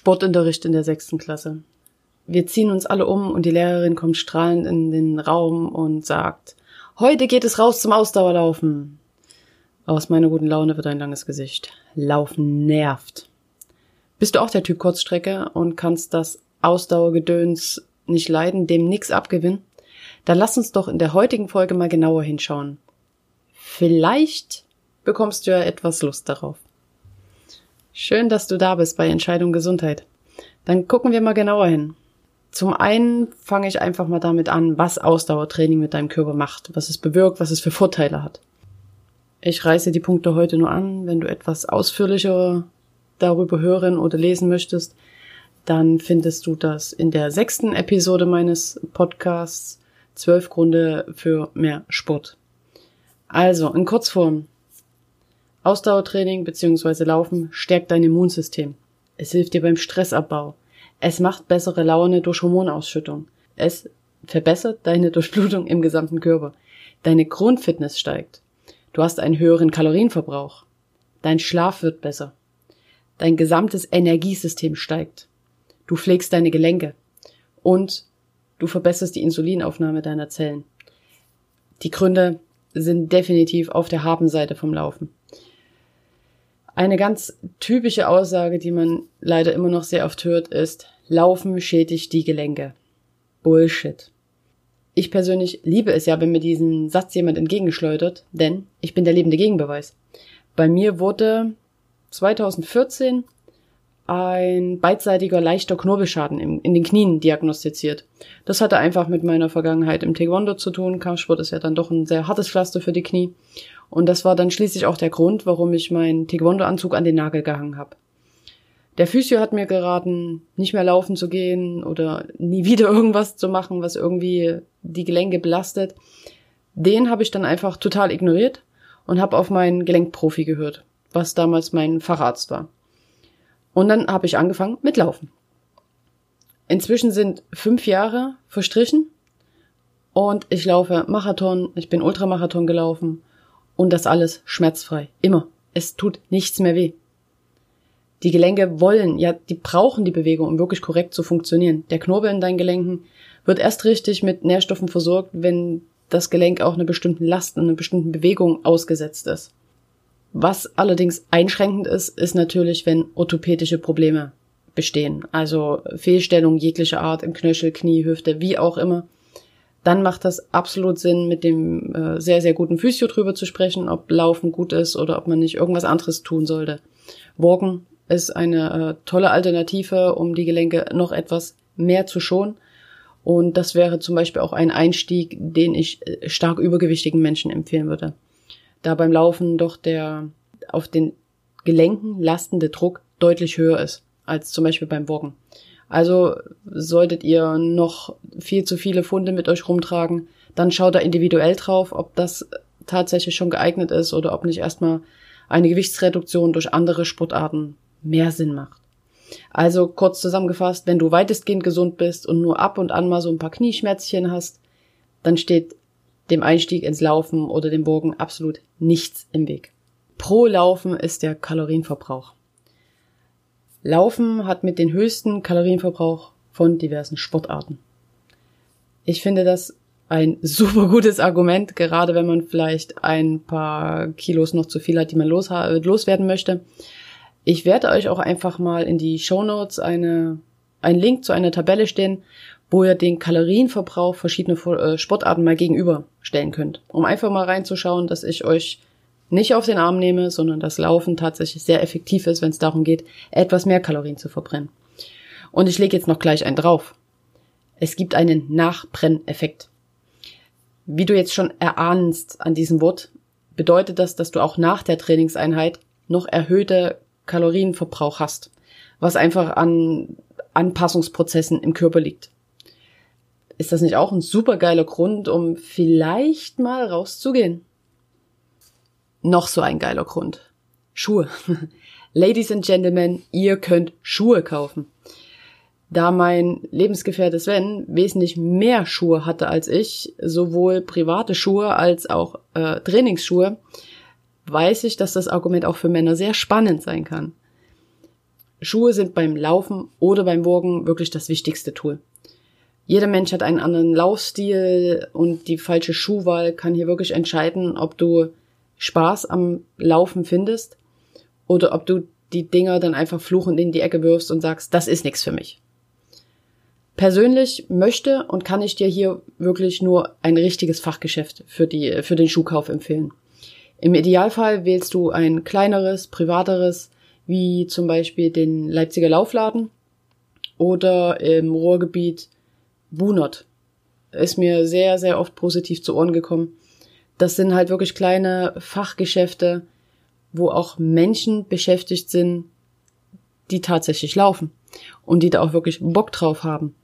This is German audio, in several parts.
Sportunterricht in der sechsten Klasse. Wir ziehen uns alle um und die Lehrerin kommt strahlend in den Raum und sagt, heute geht es raus zum Ausdauerlaufen. Aus meiner guten Laune wird ein langes Gesicht. Laufen nervt. Bist du auch der Typ Kurzstrecke und kannst das Ausdauergedöns nicht leiden, dem nix abgewinnen? Dann lass uns doch in der heutigen Folge mal genauer hinschauen. Vielleicht bekommst du ja etwas Lust darauf. Schön, dass du da bist bei Entscheidung Gesundheit. Dann gucken wir mal genauer hin. Zum einen fange ich einfach mal damit an, was Ausdauertraining mit deinem Körper macht, was es bewirkt, was es für Vorteile hat. Ich reiße die Punkte heute nur an. Wenn du etwas ausführlicher darüber hören oder lesen möchtest, dann findest du das in der sechsten Episode meines Podcasts Zwölf Gründe für mehr Sport. Also, in Kurzform. Ausdauertraining bzw. Laufen stärkt dein Immunsystem. Es hilft dir beim Stressabbau. Es macht bessere Laune durch Hormonausschüttung. Es verbessert deine Durchblutung im gesamten Körper. Deine Grundfitness steigt. Du hast einen höheren Kalorienverbrauch. Dein Schlaf wird besser. Dein gesamtes Energiesystem steigt. Du pflegst deine Gelenke. Und du verbesserst die Insulinaufnahme deiner Zellen. Die Gründe sind definitiv auf der Habenseite vom Laufen. Eine ganz typische Aussage, die man leider immer noch sehr oft hört, ist, Laufen schädigt die Gelenke. Bullshit. Ich persönlich liebe es ja, wenn mir diesen Satz jemand entgegenschleudert, denn ich bin der lebende Gegenbeweis. Bei mir wurde 2014 ein beidseitiger leichter Knorpelschaden in, in den Knien diagnostiziert. Das hatte einfach mit meiner Vergangenheit im Taekwondo zu tun. Kampfsport ist ja dann doch ein sehr hartes Pflaster für die Knie. Und das war dann schließlich auch der Grund, warum ich meinen Taekwondo-Anzug an den Nagel gehangen habe. Der Physio hat mir geraten, nicht mehr laufen zu gehen oder nie wieder irgendwas zu machen, was irgendwie die Gelenke belastet. Den habe ich dann einfach total ignoriert und habe auf meinen Gelenkprofi gehört, was damals mein Facharzt war. Und dann habe ich angefangen mit Laufen. Inzwischen sind fünf Jahre verstrichen und ich laufe Marathon, ich bin Ultramarathon gelaufen und das alles schmerzfrei. Immer. Es tut nichts mehr weh. Die Gelenke wollen, ja, die brauchen die Bewegung, um wirklich korrekt zu funktionieren. Der Knorpel in deinen Gelenken wird erst richtig mit Nährstoffen versorgt, wenn das Gelenk auch einer bestimmten Last und einer bestimmten Bewegung ausgesetzt ist. Was allerdings einschränkend ist, ist natürlich, wenn orthopädische Probleme bestehen. Also Fehlstellung jeglicher Art im Knöchel, Knie, Hüfte, wie auch immer. Dann macht das absolut Sinn, mit dem äh, sehr, sehr guten Physio drüber zu sprechen, ob Laufen gut ist oder ob man nicht irgendwas anderes tun sollte. Walken ist eine äh, tolle Alternative, um die Gelenke noch etwas mehr zu schonen. Und das wäre zum Beispiel auch ein Einstieg, den ich äh, stark übergewichtigen Menschen empfehlen würde da beim Laufen doch der auf den Gelenken lastende Druck deutlich höher ist als zum Beispiel beim Woggen. Also solltet ihr noch viel zu viele Funde mit euch rumtragen, dann schaut da individuell drauf, ob das tatsächlich schon geeignet ist oder ob nicht erstmal eine Gewichtsreduktion durch andere Sportarten mehr Sinn macht. Also kurz zusammengefasst, wenn du weitestgehend gesund bist und nur ab und an mal so ein paar Knieschmerzchen hast, dann steht dem Einstieg ins Laufen oder dem Bogen absolut nichts im Weg. Pro Laufen ist der Kalorienverbrauch. Laufen hat mit den höchsten Kalorienverbrauch von diversen Sportarten. Ich finde das ein super gutes Argument, gerade wenn man vielleicht ein paar Kilos noch zu viel hat, die man los, loswerden möchte. Ich werde euch auch einfach mal in die Show Notes eine, einen Link zu einer Tabelle stehen, wo ihr den Kalorienverbrauch verschiedener äh, Sportarten mal gegenüberstellen könnt, um einfach mal reinzuschauen, dass ich euch nicht auf den Arm nehme, sondern das Laufen tatsächlich sehr effektiv ist, wenn es darum geht, etwas mehr Kalorien zu verbrennen. Und ich lege jetzt noch gleich einen drauf. Es gibt einen Nachbrenneffekt. Wie du jetzt schon erahnst an diesem Wort, bedeutet das, dass du auch nach der Trainingseinheit noch erhöhte Kalorienverbrauch hast, was einfach an Anpassungsprozessen im Körper liegt. Ist das nicht auch ein supergeiler Grund, um vielleicht mal rauszugehen? Noch so ein geiler Grund. Schuhe. Ladies and Gentlemen, ihr könnt Schuhe kaufen. Da mein Lebensgefährte Sven wesentlich mehr Schuhe hatte als ich, sowohl private Schuhe als auch äh, Trainingsschuhe, weiß ich, dass das Argument auch für Männer sehr spannend sein kann. Schuhe sind beim Laufen oder beim Wurgen wirklich das wichtigste Tool. Jeder Mensch hat einen anderen Laufstil und die falsche Schuhwahl kann hier wirklich entscheiden, ob du Spaß am Laufen findest oder ob du die Dinger dann einfach fluchend in die Ecke wirfst und sagst, das ist nichts für mich. Persönlich möchte und kann ich dir hier wirklich nur ein richtiges Fachgeschäft für die, für den Schuhkauf empfehlen. Im Idealfall wählst du ein kleineres, privateres, wie zum Beispiel den Leipziger Laufladen oder im Ruhrgebiet Bunert. Ist mir sehr, sehr oft positiv zu Ohren gekommen. Das sind halt wirklich kleine Fachgeschäfte, wo auch Menschen beschäftigt sind, die tatsächlich laufen und die da auch wirklich Bock drauf haben.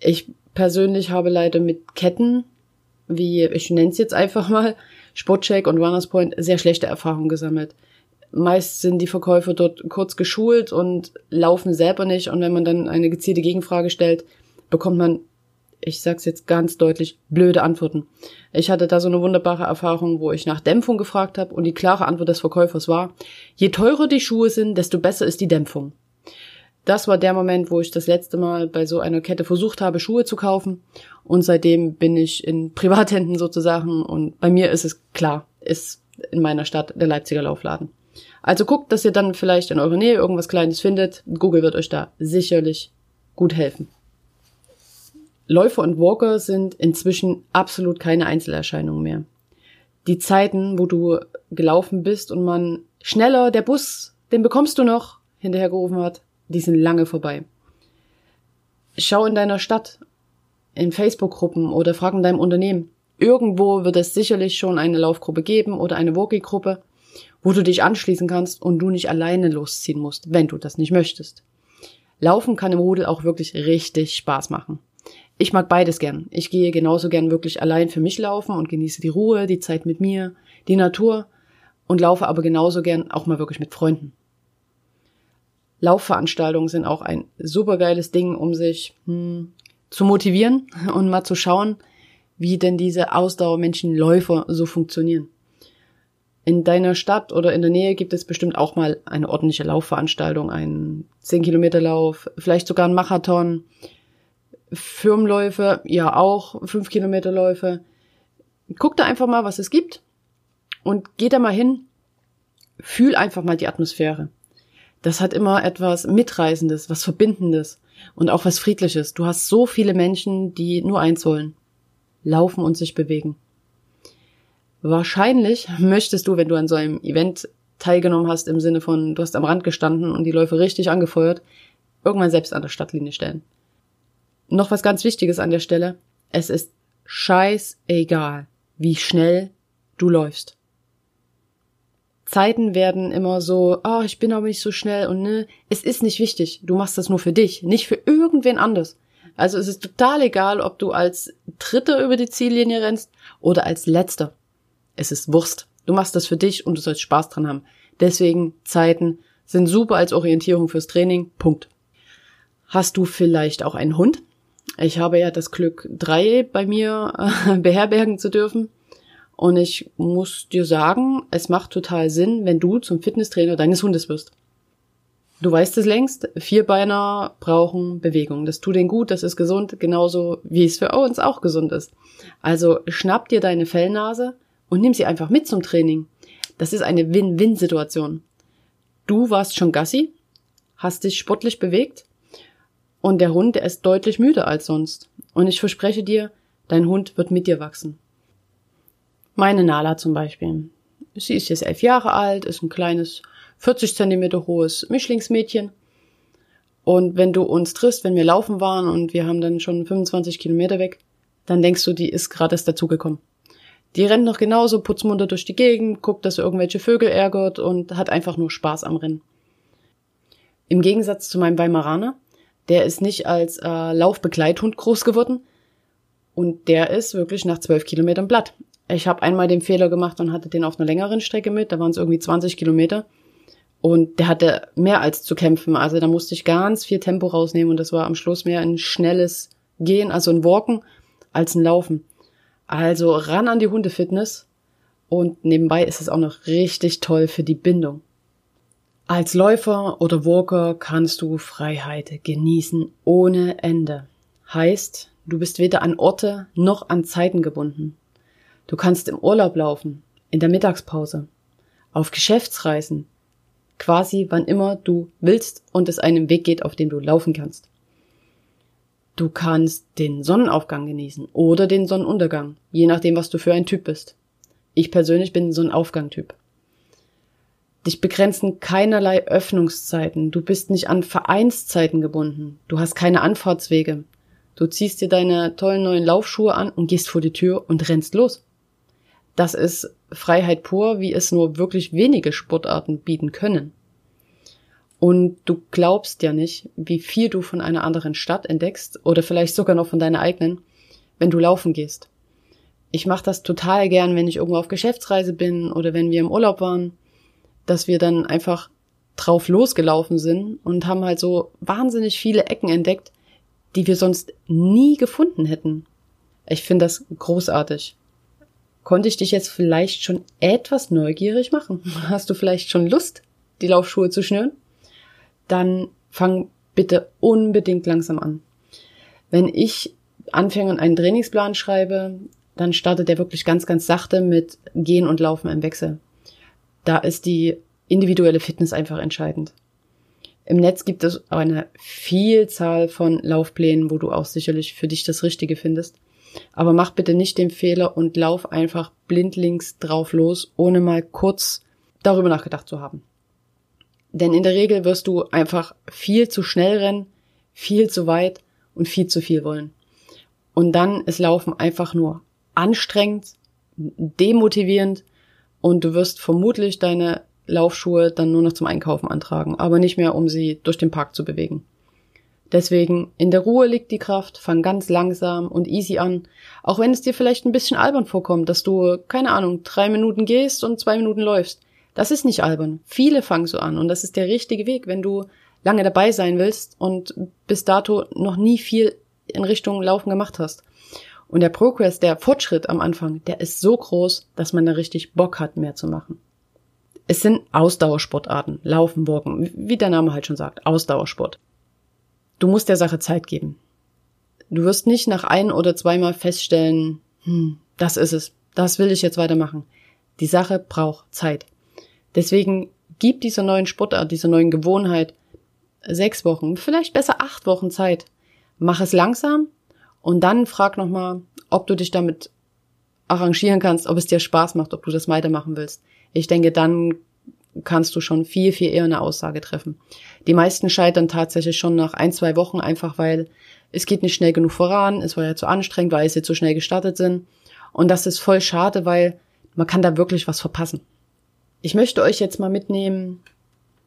Ich persönlich habe leider mit Ketten, wie ich nenne es jetzt einfach mal, Sportcheck und Runners Point sehr schlechte Erfahrungen gesammelt. Meist sind die Verkäufer dort kurz geschult und laufen selber nicht und wenn man dann eine gezielte Gegenfrage stellt, bekommt man, ich sag's jetzt ganz deutlich, blöde Antworten. Ich hatte da so eine wunderbare Erfahrung, wo ich nach Dämpfung gefragt habe und die klare Antwort des Verkäufers war, je teurer die Schuhe sind, desto besser ist die Dämpfung. Das war der Moment, wo ich das letzte Mal bei so einer Kette versucht habe, Schuhe zu kaufen. Und seitdem bin ich in Privathänden sozusagen. Und bei mir ist es klar, ist in meiner Stadt der Leipziger Laufladen. Also guckt, dass ihr dann vielleicht in eurer Nähe irgendwas Kleines findet. Google wird euch da sicherlich gut helfen. Läufer und Walker sind inzwischen absolut keine Einzelerscheinungen mehr. Die Zeiten, wo du gelaufen bist und man schneller, der Bus, den bekommst du noch, hinterhergerufen hat, die sind lange vorbei. Schau in deiner Stadt, in Facebook-Gruppen oder frag in deinem Unternehmen. Irgendwo wird es sicherlich schon eine Laufgruppe geben oder eine Walkie-Gruppe, wo du dich anschließen kannst und du nicht alleine losziehen musst, wenn du das nicht möchtest. Laufen kann im Rudel auch wirklich richtig Spaß machen. Ich mag beides gern. Ich gehe genauso gern wirklich allein für mich laufen und genieße die Ruhe, die Zeit mit mir, die Natur und laufe aber genauso gern auch mal wirklich mit Freunden. Laufveranstaltungen sind auch ein supergeiles Ding, um sich hm, zu motivieren und mal zu schauen, wie denn diese Ausdauermenschenläufer so funktionieren. In deiner Stadt oder in der Nähe gibt es bestimmt auch mal eine ordentliche Laufveranstaltung, einen 10 Kilometer Lauf, vielleicht sogar ein Marathon, Firmenläufe, ja auch 5 Kilometer Läufe. Guck da einfach mal, was es gibt und geh da mal hin, fühl einfach mal die Atmosphäre das hat immer etwas Mitreißendes, was Verbindendes und auch was Friedliches. Du hast so viele Menschen, die nur eins wollen. Laufen und sich bewegen. Wahrscheinlich möchtest du, wenn du an so einem Event teilgenommen hast, im Sinne von, du hast am Rand gestanden und die Läufe richtig angefeuert, irgendwann selbst an der Stadtlinie stellen. Noch was ganz Wichtiges an der Stelle. Es ist scheißegal, wie schnell du läufst. Zeiten werden immer so, oh, ich bin aber nicht so schnell und ne, es ist nicht wichtig. Du machst das nur für dich, nicht für irgendwen anders. Also es ist total egal, ob du als Dritter über die Ziellinie rennst oder als Letzter. Es ist Wurst. Du machst das für dich und du sollst Spaß dran haben. Deswegen Zeiten sind super als Orientierung fürs Training. Punkt. Hast du vielleicht auch einen Hund? Ich habe ja das Glück, drei bei mir äh, beherbergen zu dürfen. Und ich muss dir sagen, es macht total Sinn, wenn du zum Fitnesstrainer deines Hundes wirst. Du weißt es längst, Vierbeiner brauchen Bewegung. Das tut denen gut, das ist gesund, genauso wie es für uns auch gesund ist. Also schnapp dir deine Fellnase und nimm sie einfach mit zum Training. Das ist eine Win-Win-Situation. Du warst schon Gassi, hast dich sportlich bewegt und der Hund, der ist deutlich müder als sonst. Und ich verspreche dir, dein Hund wird mit dir wachsen. Meine Nala zum Beispiel. Sie ist jetzt elf Jahre alt, ist ein kleines 40 Zentimeter hohes Mischlingsmädchen. Und wenn du uns triffst, wenn wir laufen waren und wir haben dann schon 25 Kilometer weg, dann denkst du, die ist gerade erst dazugekommen. Die rennt noch genauso putzmunter durch die Gegend, guckt, dass irgendwelche Vögel ärgert und hat einfach nur Spaß am Rennen. Im Gegensatz zu meinem Weimaraner, Der ist nicht als äh, Laufbegleithund groß geworden und der ist wirklich nach zwölf Kilometern platt. Ich habe einmal den Fehler gemacht und hatte den auf einer längeren Strecke mit, da waren es irgendwie 20 Kilometer. Und der hatte mehr als zu kämpfen. Also da musste ich ganz viel Tempo rausnehmen und das war am Schluss mehr ein schnelles Gehen, also ein Walken, als ein Laufen. Also ran an die Hundefitness und nebenbei ist es auch noch richtig toll für die Bindung. Als Läufer oder Walker kannst du Freiheit genießen ohne Ende. Heißt, du bist weder an Orte noch an Zeiten gebunden. Du kannst im Urlaub laufen, in der Mittagspause, auf Geschäftsreisen, quasi wann immer du willst und es einen Weg geht, auf dem du laufen kannst. Du kannst den Sonnenaufgang genießen oder den Sonnenuntergang, je nachdem, was du für ein Typ bist. Ich persönlich bin so ein Aufgangtyp. Dich begrenzen keinerlei Öffnungszeiten. Du bist nicht an Vereinszeiten gebunden. Du hast keine Anfahrtswege. Du ziehst dir deine tollen neuen Laufschuhe an und gehst vor die Tür und rennst los. Das ist Freiheit pur, wie es nur wirklich wenige Sportarten bieten können. Und du glaubst ja nicht, wie viel du von einer anderen Stadt entdeckst oder vielleicht sogar noch von deiner eigenen, wenn du laufen gehst. Ich mache das total gern, wenn ich irgendwo auf Geschäftsreise bin oder wenn wir im Urlaub waren dass wir dann einfach drauf losgelaufen sind und haben halt so wahnsinnig viele Ecken entdeckt, die wir sonst nie gefunden hätten. Ich finde das großartig. Konnte ich dich jetzt vielleicht schon etwas neugierig machen? Hast du vielleicht schon Lust, die Laufschuhe zu schnüren? Dann fang bitte unbedingt langsam an. Wenn ich anfange und einen Trainingsplan schreibe, dann startet er wirklich ganz, ganz sachte mit Gehen und Laufen im Wechsel da ist die individuelle Fitness einfach entscheidend. Im Netz gibt es eine Vielzahl von Laufplänen, wo du auch sicherlich für dich das Richtige findest. Aber mach bitte nicht den Fehler und lauf einfach blindlings drauf los, ohne mal kurz darüber nachgedacht zu haben. Denn in der Regel wirst du einfach viel zu schnell rennen, viel zu weit und viel zu viel wollen. Und dann ist Laufen einfach nur anstrengend, demotivierend und du wirst vermutlich deine Laufschuhe dann nur noch zum Einkaufen antragen, aber nicht mehr, um sie durch den Park zu bewegen. Deswegen, in der Ruhe liegt die Kraft, fang ganz langsam und easy an, auch wenn es dir vielleicht ein bisschen albern vorkommt, dass du, keine Ahnung, drei Minuten gehst und zwei Minuten läufst. Das ist nicht albern. Viele fangen so an und das ist der richtige Weg, wenn du lange dabei sein willst und bis dato noch nie viel in Richtung Laufen gemacht hast. Und der Progress, der Fortschritt am Anfang, der ist so groß, dass man da richtig Bock hat, mehr zu machen. Es sind Ausdauersportarten, Laufen, Walken, wie der Name halt schon sagt, Ausdauersport. Du musst der Sache Zeit geben. Du wirst nicht nach ein oder zweimal feststellen, hm, das ist es, das will ich jetzt weitermachen. Die Sache braucht Zeit. Deswegen gib dieser neuen Sportart, dieser neuen Gewohnheit sechs Wochen, vielleicht besser acht Wochen Zeit. Mach es langsam, und dann frag nochmal, ob du dich damit arrangieren kannst, ob es dir Spaß macht, ob du das weitermachen willst. Ich denke, dann kannst du schon viel, viel eher eine Aussage treffen. Die meisten scheitern tatsächlich schon nach ein, zwei Wochen, einfach weil es geht nicht schnell genug voran, es war ja zu anstrengend, weil sie zu schnell gestartet sind. Und das ist voll schade, weil man kann da wirklich was verpassen. Ich möchte euch jetzt mal mitnehmen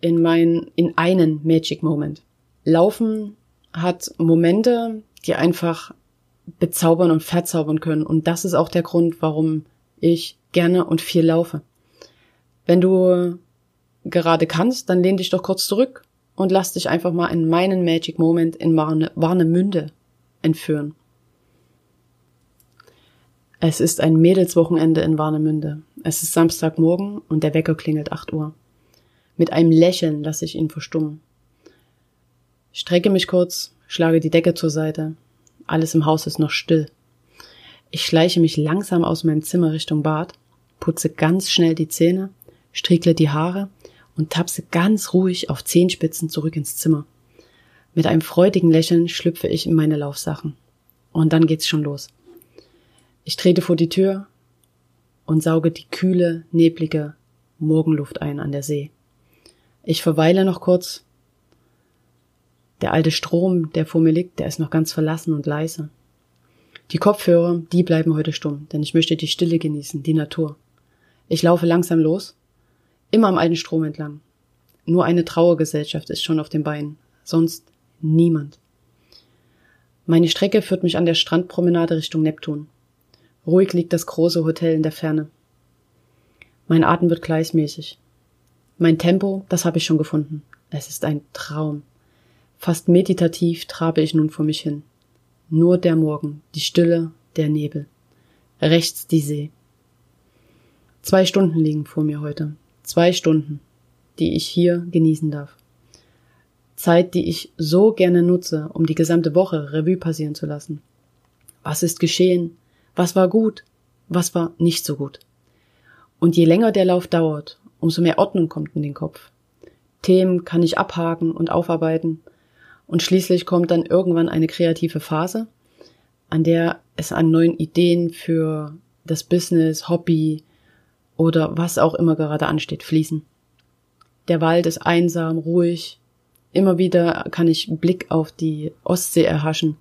in mein, in einen Magic Moment. Laufen hat Momente, die einfach bezaubern und verzaubern können. Und das ist auch der Grund, warum ich gerne und viel laufe. Wenn du gerade kannst, dann lehn dich doch kurz zurück und lass dich einfach mal in meinen Magic Moment in Warne, Warnemünde entführen. Es ist ein Mädelswochenende in Warnemünde. Es ist Samstagmorgen und der Wecker klingelt 8 Uhr. Mit einem Lächeln lasse ich ihn verstummen. Strecke mich kurz, schlage die Decke zur Seite, alles im Haus ist noch still. Ich schleiche mich langsam aus meinem Zimmer Richtung Bad, putze ganz schnell die Zähne, striekle die Haare und tapse ganz ruhig auf Zehenspitzen zurück ins Zimmer. Mit einem freudigen Lächeln schlüpfe ich in meine Laufsachen. Und dann geht's schon los. Ich trete vor die Tür und sauge die kühle, neblige Morgenluft ein an der See. Ich verweile noch kurz, der alte Strom, der vor mir liegt, der ist noch ganz verlassen und leise. Die Kopfhörer, die bleiben heute stumm, denn ich möchte die Stille genießen, die Natur. Ich laufe langsam los, immer am alten Strom entlang. Nur eine Trauergesellschaft ist schon auf den Beinen, sonst niemand. Meine Strecke führt mich an der Strandpromenade Richtung Neptun. Ruhig liegt das große Hotel in der Ferne. Mein Atem wird gleichmäßig. Mein Tempo, das habe ich schon gefunden. Es ist ein Traum. Fast meditativ trabe ich nun vor mich hin. Nur der Morgen, die Stille, der Nebel. Rechts die See. Zwei Stunden liegen vor mir heute. Zwei Stunden, die ich hier genießen darf. Zeit, die ich so gerne nutze, um die gesamte Woche Revue passieren zu lassen. Was ist geschehen? Was war gut? Was war nicht so gut? Und je länger der Lauf dauert, umso mehr Ordnung kommt in den Kopf. Themen kann ich abhaken und aufarbeiten. Und schließlich kommt dann irgendwann eine kreative Phase, an der es an neuen Ideen für das Business, Hobby oder was auch immer gerade ansteht fließen. Der Wald ist einsam, ruhig, Immer wieder kann ich Blick auf die Ostsee erhaschen.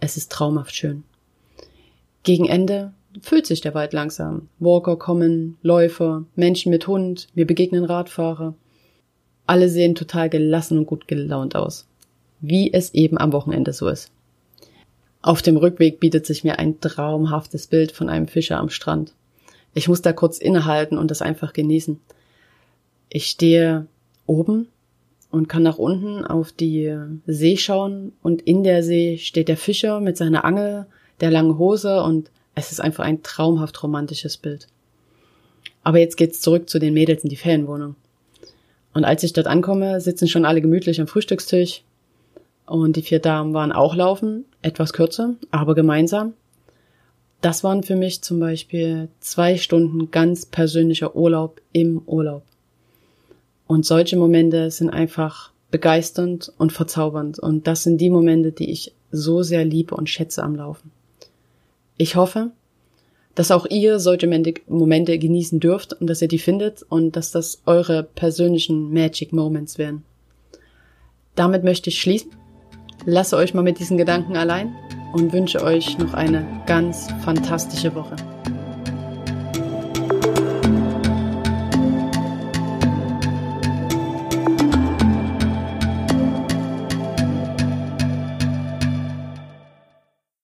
Es ist traumhaft schön. Gegen Ende füllt sich der Wald langsam. Walker kommen, Läufer, Menschen mit Hund, mir begegnen Radfahrer. Alle sehen total gelassen und gut gelaunt aus. Wie es eben am Wochenende so ist. Auf dem Rückweg bietet sich mir ein traumhaftes Bild von einem Fischer am Strand. Ich muss da kurz innehalten und das einfach genießen. Ich stehe oben und kann nach unten auf die See schauen und in der See steht der Fischer mit seiner Angel, der langen Hose und es ist einfach ein traumhaft romantisches Bild. Aber jetzt geht's zurück zu den Mädels in die Ferienwohnung. Und als ich dort ankomme, sitzen schon alle gemütlich am Frühstückstisch und die vier Damen waren auch laufen, etwas kürzer, aber gemeinsam. Das waren für mich zum Beispiel zwei Stunden ganz persönlicher Urlaub im Urlaub. Und solche Momente sind einfach begeisternd und verzaubernd. Und das sind die Momente, die ich so sehr liebe und schätze am Laufen. Ich hoffe, dass auch ihr solche Momente genießen dürft und dass ihr die findet und dass das eure persönlichen Magic Moments werden. Damit möchte ich schließen. Lasse euch mal mit diesen Gedanken allein und wünsche euch noch eine ganz fantastische Woche.